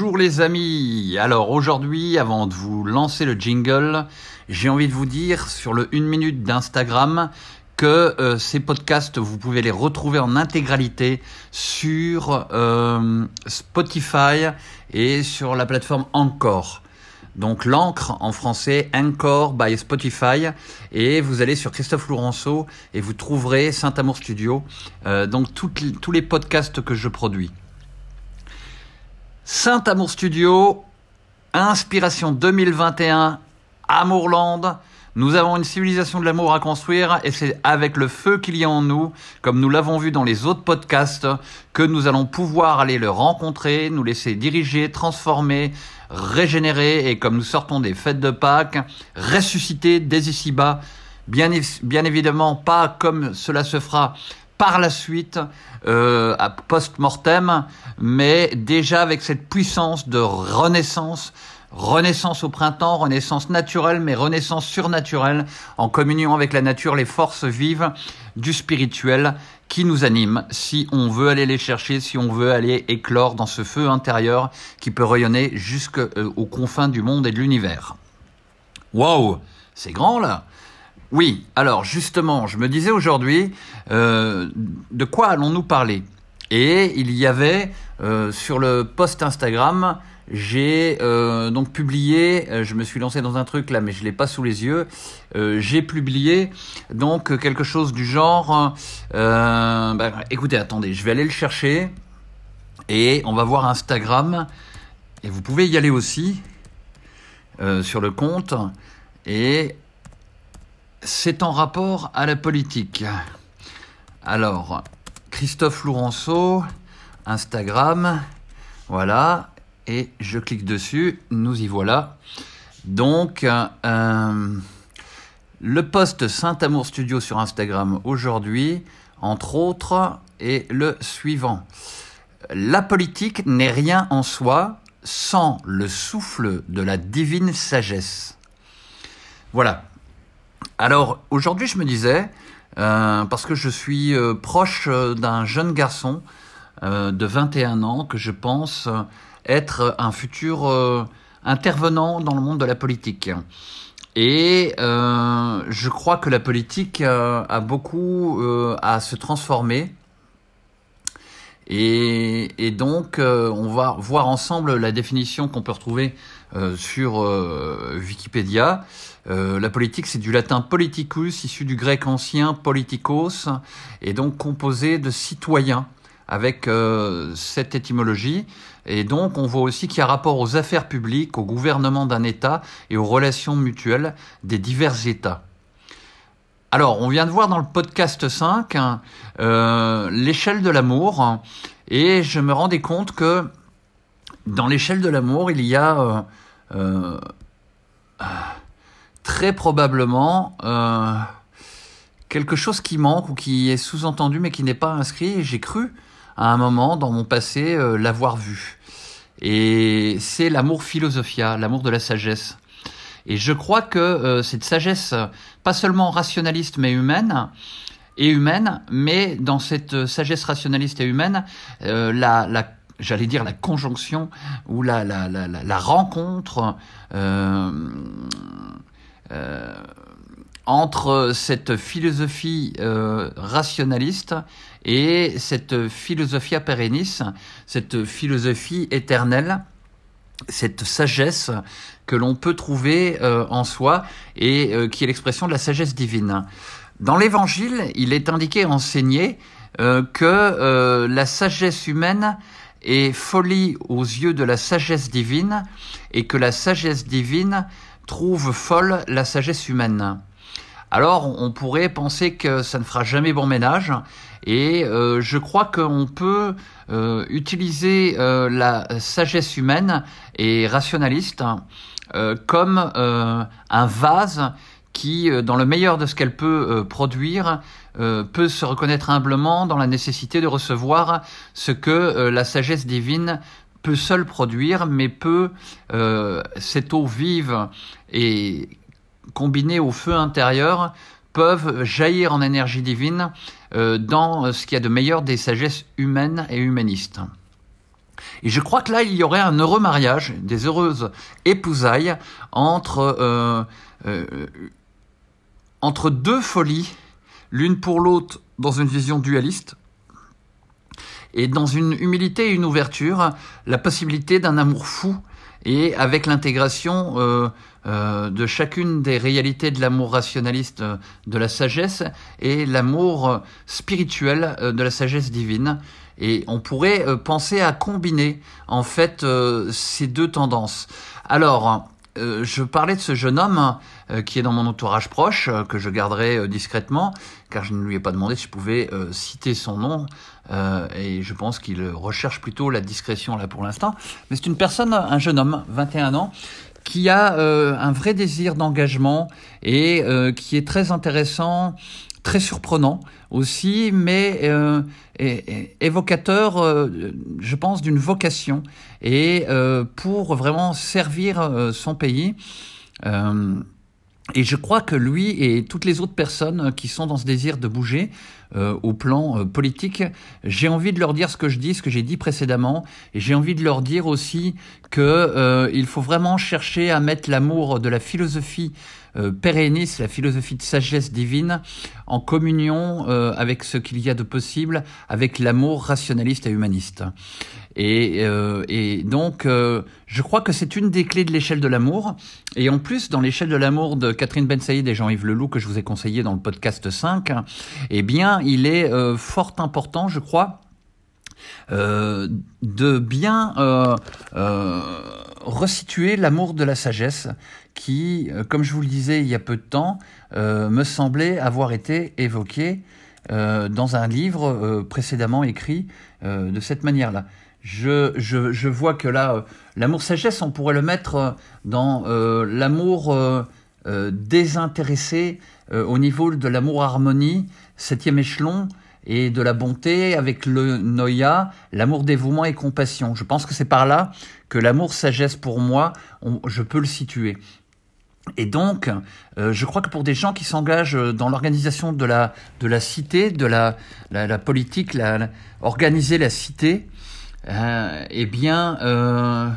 Bonjour les amis. Alors aujourd'hui, avant de vous lancer le jingle, j'ai envie de vous dire sur le 1 minute d'Instagram que euh, ces podcasts, vous pouvez les retrouver en intégralité sur euh, Spotify et sur la plateforme Encore. Donc l'encre en français, Encore by Spotify, et vous allez sur Christophe Lourenço et vous trouverez Saint Amour Studio, euh, donc tous les podcasts que je produis. Saint Amour Studio, Inspiration 2021, Amourland. Nous avons une civilisation de l'amour à construire et c'est avec le feu qu'il y a en nous, comme nous l'avons vu dans les autres podcasts, que nous allons pouvoir aller le rencontrer, nous laisser diriger, transformer, régénérer et comme nous sortons des fêtes de Pâques, ressusciter dès ici-bas. Bien évidemment, pas comme cela se fera par la suite, euh, à post-mortem, mais déjà avec cette puissance de renaissance, renaissance au printemps, renaissance naturelle, mais renaissance surnaturelle, en communion avec la nature, les forces vives du spirituel qui nous animent, si on veut aller les chercher, si on veut aller éclore dans ce feu intérieur qui peut rayonner jusqu'aux euh, confins du monde et de l'univers. Waouh, c'est grand là oui, alors justement, je me disais aujourd'hui, euh, de quoi allons-nous parler? Et il y avait euh, sur le post Instagram, j'ai euh, donc publié, je me suis lancé dans un truc là, mais je l'ai pas sous les yeux. j'ai publié donc quelque chose du genre. Bah, écoutez, attendez, je vais aller le chercher et on va voir Instagram. Et vous pouvez y aller aussi sur le compte et c'est en rapport à la politique. Alors, Christophe Lourenço, Instagram, voilà, et je clique dessus, nous y voilà. Donc, euh, le post Saint-Amour Studio sur Instagram aujourd'hui, entre autres, est le suivant. La politique n'est rien en soi sans le souffle de la divine sagesse. Voilà, alors aujourd'hui, je me disais, euh, parce que je suis euh, proche euh, d'un jeune garçon de 21 ans que je pense être un futur intervenant dans le monde de la politique. Et je crois que la politique a beaucoup à se transformer. Et, et donc, on va voir ensemble la définition qu'on peut retrouver sur Wikipédia. Euh, la politique, c'est du latin politicus, issu du grec ancien politikos, et donc composé de citoyens avec euh, cette étymologie. Et donc, on voit aussi qu'il y a rapport aux affaires publiques, au gouvernement d'un État et aux relations mutuelles des divers États. Alors, on vient de voir dans le podcast 5 hein, euh, l'échelle de l'amour, et je me rendais compte que dans l'échelle de l'amour, il y a très probablement euh, quelque chose qui manque ou qui est sous-entendu mais qui n'est pas inscrit. J'ai cru à un moment dans mon passé euh, l'avoir vu. Et c'est l'amour philosophia, l'amour de la sagesse. Et je crois que euh, cette sagesse, pas seulement rationaliste mais humaine, et humaine, mais dans cette sagesse rationaliste et humaine, la, la j'allais dire la conjonction ou la, la, la, rencontre entre cette philosophie euh, rationaliste et cette philosophie pérennis, cette philosophie éternelle, cette sagesse que l'on peut trouver euh, en soi et qui est l'expression de la sagesse divine. Dans l'Évangile, il est indiqué, enseigné, que la sagesse humaine est folie aux yeux de la sagesse divine et que la sagesse divine trouve folle la sagesse humaine. Alors on pourrait penser que ça ne fera jamais bon ménage et euh, je crois qu'on peut euh, utiliser euh, la sagesse humaine et rationaliste comme un vase qui, dans le meilleur de ce qu'elle peut produire, peut se reconnaître humblement dans la nécessité de recevoir ce que la sagesse divine peut seul produire, mais peut, euh, cette eau vive et combinée au feu intérieur, peuvent jaillir en énergie divine euh, dans ce qu'il y a de meilleur des sagesses humaines et humanistes. Et je crois que là, il y aurait un heureux mariage, des heureuses épousailles entre, entre deux folies, l'une pour l'autre dans une vision dualiste, et dans une humilité et une ouverture, la possibilité d'un amour fou et avec l'intégration euh, euh, de chacune des réalités de l'amour rationaliste euh, de la sagesse et l'amour spirituel de la sagesse divine. Et on pourrait penser à combiner en fait ces deux tendances. Alors, je parlais de ce jeune homme qui est dans mon entourage proche, que je garderai discrètement, car je ne lui ai pas demandé si je pouvais citer son nom. Euh, et je pense qu'il recherche plutôt la discrétion là pour l'instant. Mais c'est une personne, un jeune homme, 21 ans, qui a euh, un vrai désir d'engagement et euh, qui est très intéressant, très surprenant aussi, mais euh, évocateur, euh, je pense, d'une vocation et euh, pour vraiment servir son pays. Et je crois que lui et toutes les autres personnes qui sont dans ce désir de bouger euh, au plan euh, politique, j'ai envie de leur dire ce que je dis, ce que j'ai dit précédemment, et j'ai envie de leur dire aussi que euh, il faut vraiment chercher à mettre l'amour de la philosophie euh, la philosophie de sagesse divine, en communion euh, avec ce qu'il y a de possible, avec l'amour rationaliste et humaniste. Et, euh, donc, euh, je crois que c'est une des clés de l'échelle de l'amour. Et en plus, dans l'échelle de l'amour de Catherine Ben Saïd et Jean-Yves Leloup, que je vous ai conseillé dans le podcast 5, eh bien, il est fort important, je crois, de bien resituer l'amour de la sagesse qui, comme je vous le disais il y a peu de temps, me semblait avoir été évoqué dans un livre précédemment écrit de cette manière-là. Je, je, vois que là, l'amour sagesse, on pourrait le mettre dans l'amour désintéressé au niveau de l'amour harmonie, septième échelon, et de la bonté avec le noya, l'amour, dévouement et compassion. Je pense que c'est par là que l'amour sagesse pour moi, je peux le situer. Et donc, euh, je crois que pour des gens qui s'engagent dans l'organisation de la, de la cité, de la, la, politique, la, organiser la cité, euh, eh bien, euh,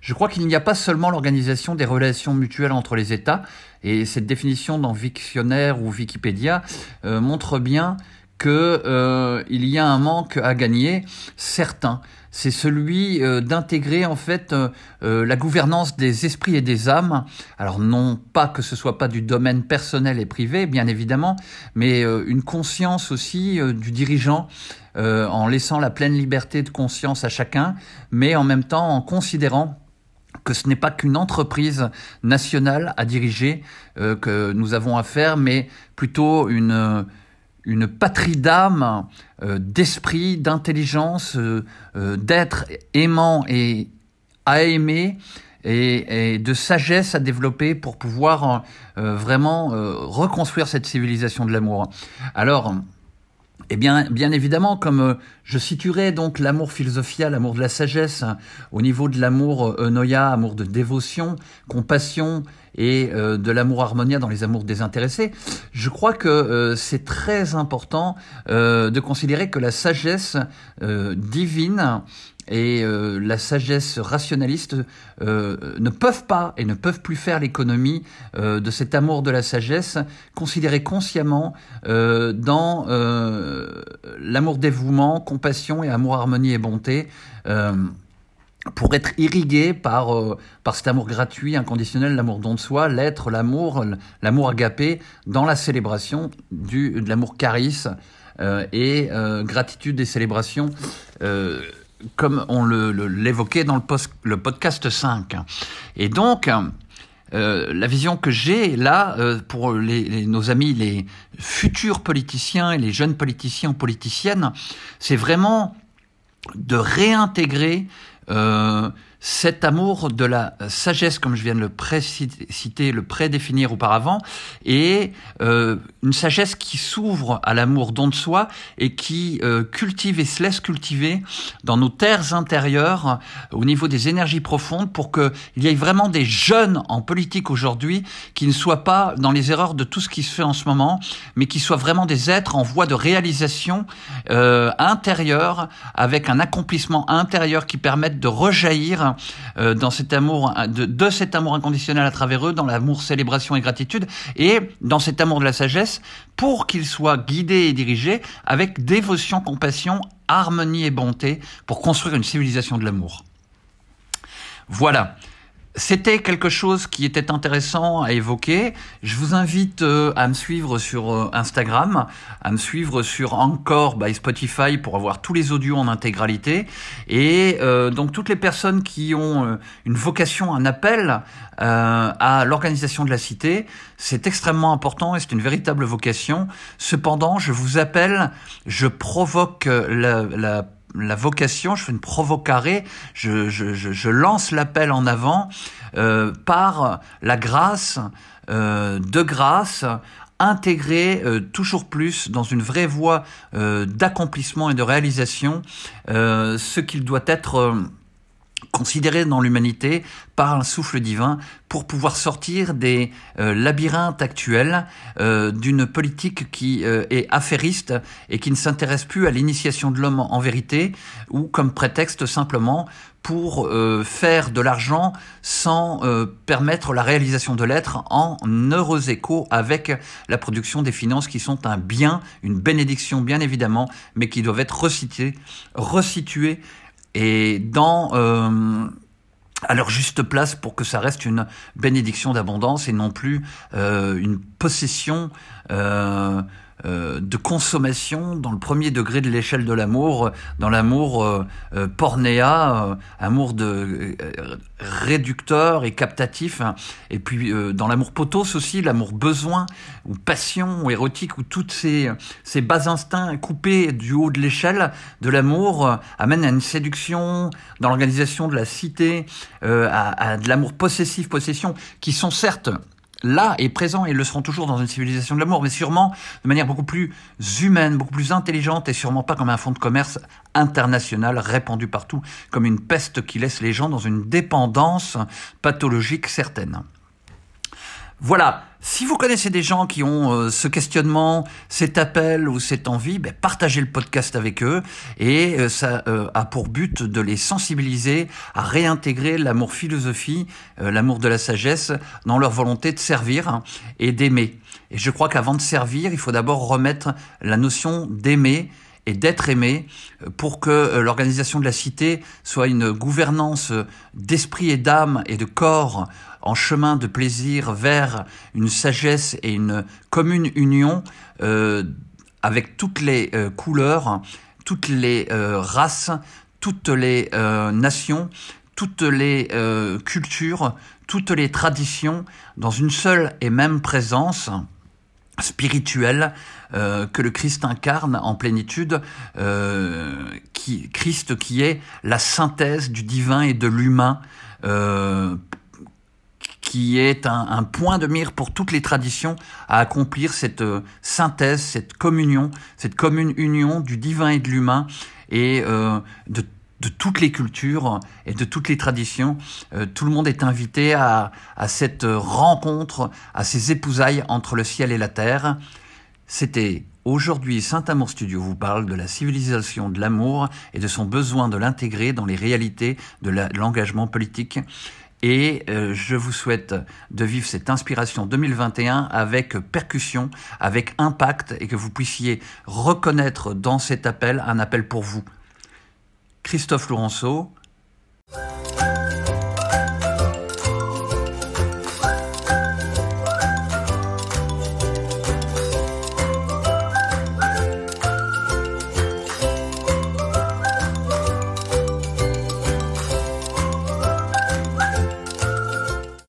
je crois qu'il n'y a pas seulement l'organisation des relations mutuelles entre les États, et cette définition dans Victionnaire ou Wikipédia euh, montre bien que euh, il y a un manque à gagner, certain. C'est celui euh, d'intégrer en fait euh, euh, la gouvernance des esprits et des âmes. Alors non pas que ce soit pas du domaine personnel et privé, bien évidemment, mais une conscience aussi du dirigeant en laissant la pleine liberté de conscience à chacun, mais en même temps en considérant que ce n'est pas qu'une entreprise nationale à diriger que nous avons à faire, mais plutôt une une patrie d'âme, euh, d'esprit, d'intelligence, euh, euh, d'être aimant et à aimer et, et, de sagesse à développer pour pouvoir vraiment reconstruire cette civilisation de l'amour. Alors, eh bien, bien évidemment, comme euh, je situerai donc l'amour philosophia, l'amour de la sagesse, au niveau de l'amour eunoia, amour de dévotion, compassion et euh, de l'amour harmonia dans les amours désintéressés, je crois que euh, c'est très important euh, de considérer que la sagesse divine et euh, la sagesse rationaliste euh, ne peuvent pas et ne peuvent plus faire l'économie euh, de cet amour de la sagesse considéré consciemment dans l'amour dévouement, compassion et amour harmonie et bonté pour être irrigué par par cet amour gratuit, inconditionnel, l'amour don de soi, l'être, l'amour, l'amour agapé dans la célébration du de l'amour charisme et gratitude des célébrations comme on l'évoquait dans le, post, podcast 5. Et donc, euh, la vision que j'ai là euh, pour nos amis, les futurs politiciens et les jeunes politiciens politiciennes, c'est vraiment de réintégrer euh, cet amour de la sagesse, comme je viens de le préciter, le prédéfinir auparavant, est euh, une sagesse qui s'ouvre à l'amour don de soi et qui euh, cultive et se laisse cultiver dans nos terres intérieures, au niveau des énergies profondes, pour qu'il y ait vraiment des jeunes en politique aujourd'hui qui ne soient pas dans les erreurs de tout ce qui se fait en ce moment, mais qui soient vraiment des êtres en voie de réalisation euh, intérieure, avec un accomplissement intérieur qui permette de rejaillir euh, dans cet amour, de, de, cet amour inconditionnel à travers eux, dans l'amour célébration et gratitude, et dans cet amour de la sagesse, pour qu'ils soient guidés et dirigés avec dévotion, compassion, harmonie et bonté, pour construire une civilisation de l'amour. Voilà. C'était quelque chose qui était intéressant à évoquer. Je vous invite euh, à me suivre sur euh, Instagram, à me suivre sur Encore by Spotify pour avoir tous les audios en intégralité. Et euh, donc toutes les personnes qui ont une vocation, un appel à l'organisation de la cité, c'est extrêmement important et c'est une véritable vocation. Cependant, je vous appelle, je provoque la, la la vocation, je fais une provocarée, je, je, lance l'appel en avant euh, par la grâce, euh, de grâce, intégrer euh, toujours plus dans une vraie voie d'accomplissement et de réalisation ce qu'il doit être considéré dans l'humanité par un souffle divin pour pouvoir sortir des euh, labyrinthes actuels euh, d'une politique qui euh, est affairiste et qui ne s'intéresse plus à l'initiation de l'homme en vérité ou comme prétexte simplement pour faire de l'argent sans permettre la réalisation de l'être en heureux écho avec la production des finances qui sont un bien, une bénédiction bien évidemment, mais qui doivent être resituées, resituées et euh, à leur juste place pour que ça reste une bénédiction d'abondance et non plus euh, une possession euh, euh, de consommation dans le premier degré de l'échelle de l'amour, dans l'amour euh, euh pornéa, amour de réducteur et captatif, hein. et puis dans l'amour potos aussi, l'amour besoin ou passion ou érotique, où toutes ces, ces bas instincts coupés du haut de l'échelle de l'amour amènent à une séduction dans l'organisation de la cité, à de l'amour possessif, possession, qui sont certes là et présents et le seront toujours dans une civilisation de l'amour, mais sûrement de manière beaucoup plus humaine, beaucoup plus intelligente et sûrement pas comme un fonds de commerce international répandu partout, comme une peste qui laisse les gens dans une dépendance pathologique certaine. Voilà, si vous connaissez des gens qui ont euh, ce questionnement, cet appel ou cette envie, ben, partagez le podcast avec eux et euh, ça euh, a pour but de les sensibiliser à réintégrer l'amour philosophie, l'amour de la sagesse dans leur volonté de servir et d'aimer. Et je crois qu'avant de servir, il faut d'abord remettre la notion d'aimer et d'être aimé pour que l'organisation de la cité soit une gouvernance d'esprit et d'âme et de corps en chemin de plaisir vers une sagesse et une commune union euh, avec toutes les euh, couleurs, toutes les euh, races, toutes les nations, toutes les cultures, toutes les traditions dans une seule et même présence spirituelle que le Christ incarne en plénitude, qui, Christ qui est la synthèse du divin et de l'humain qui est un, point de mire pour toutes les traditions à accomplir cette euh, synthèse, cette communion, cette commune union du divin et de l'humain et euh, de, toutes les cultures et de toutes les traditions. Euh, tout le monde est invité à, cette rencontre, à ces épousailles entre le ciel et la terre. C'était Aujourd'hui, Saint-Amour Studio vous parle de la civilisation de l'amour et de son besoin de l'intégrer dans les réalités de l'engagement politique. Et euh, je vous souhaite de vivre cette inspiration 2021 avec percussion, avec impact, et que vous puissiez reconnaître dans cet appel un appel pour vous. Christophe Laurenceau.